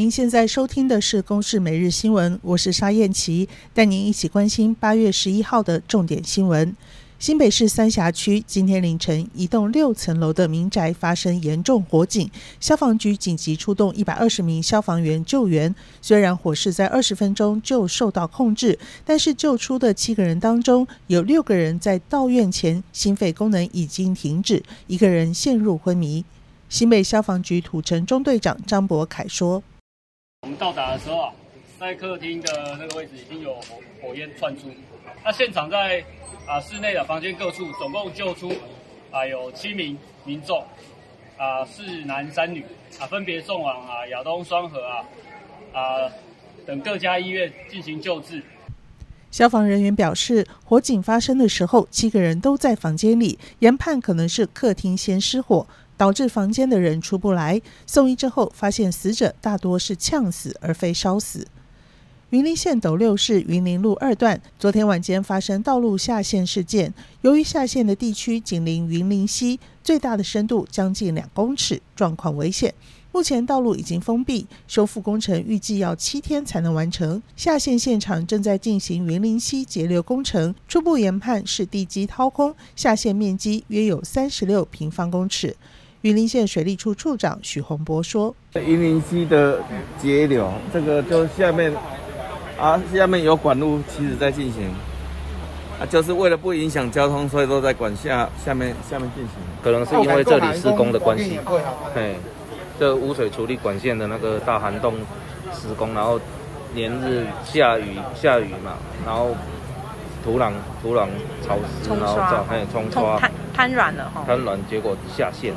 您现在收听的是《公视每日新闻》，我是沙燕琪，带您一起关心八月十一号的重点新闻。新北市三峡区今天凌晨，一栋六层楼的民宅发生严重火警，消防局紧急出动一百二十名消防员救援。虽然火势在二十分钟就受到控制，但是救出的七个人当中，有六个人在到院前心肺功能已经停止，一个人陷入昏迷。新北消防局土城中队长张博凯说：“到达的时候啊，在客厅的那个位置已经有火火焰窜出，那现场在。”啊，室内的房间各处总共救出啊有七名民众，啊四男三女啊分别送往啊亚东双和啊啊等各家医院进行救治。消防人员表示，火警发生的时候，七个人都在房间里，研判可能是客厅先失火，导致房间的人出不来。送医之后，发现死者大多是呛死而非烧死。云林县斗六市云林路二段昨天晚间发生道路下陷事件，由于下陷的地区紧邻云林溪，最大的深度将近两公尺，状况危险。目前道路已经封闭，修复工程预计要七天才能完成。下陷现场正在进行云林溪截流工程，初步研判是地基掏空，下陷面积约有三十六平方公尺。云林县水利处处长许宏博说：“云林溪的截流，这个就下面。”啊，下面有管路，其实在进行，啊，就是为了不影响交通，所以都在管下下面下面进行。可能是因为这里施工的关系，嘿，这污水处理管线的那个大涵洞施工，然后连日下雨下雨嘛，然后土壤土壤潮湿，然后造还有冲刷瘫瘫软了哈，瘫软结果下陷。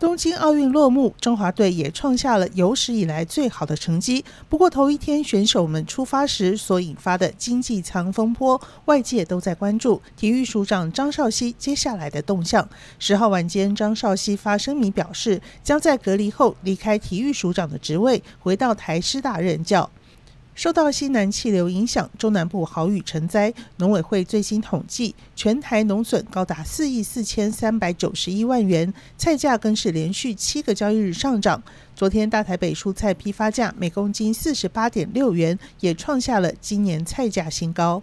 东京奥运落幕，中华队也创下了有史以来最好的成绩。不过，头一天选手们出发时所引发的经济舱风波，外界都在关注体育署长张少熙接下来的动向。十号晚间，张少熙发声明表示，将在隔离后离开体育署长的职位，回到台师大任教。受到西南气流影响，中南部豪雨成灾。农委会最新统计，全台农损高达四亿四千三百九十一万元，菜价更是连续七个交易日上涨。昨天大台北蔬菜批发价每公斤四十八点六元，也创下了今年菜价新高。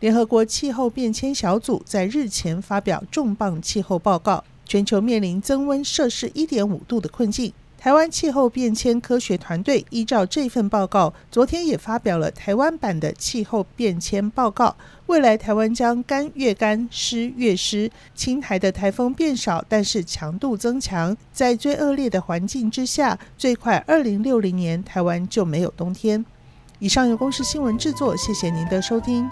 联合国气候变迁小组在日前发表重磅气候报告，全球面临增温摄氏一点五度的困境。台湾气候变迁科学团队依照这份报告，昨天也发表了台湾版的气候变迁报告。未来台湾将干越干，湿越湿。青台的台风变少，但是强度增强。在最恶劣的环境之下，最快二零六零年台湾就没有冬天。以上由公视新闻制作，谢谢您的收听。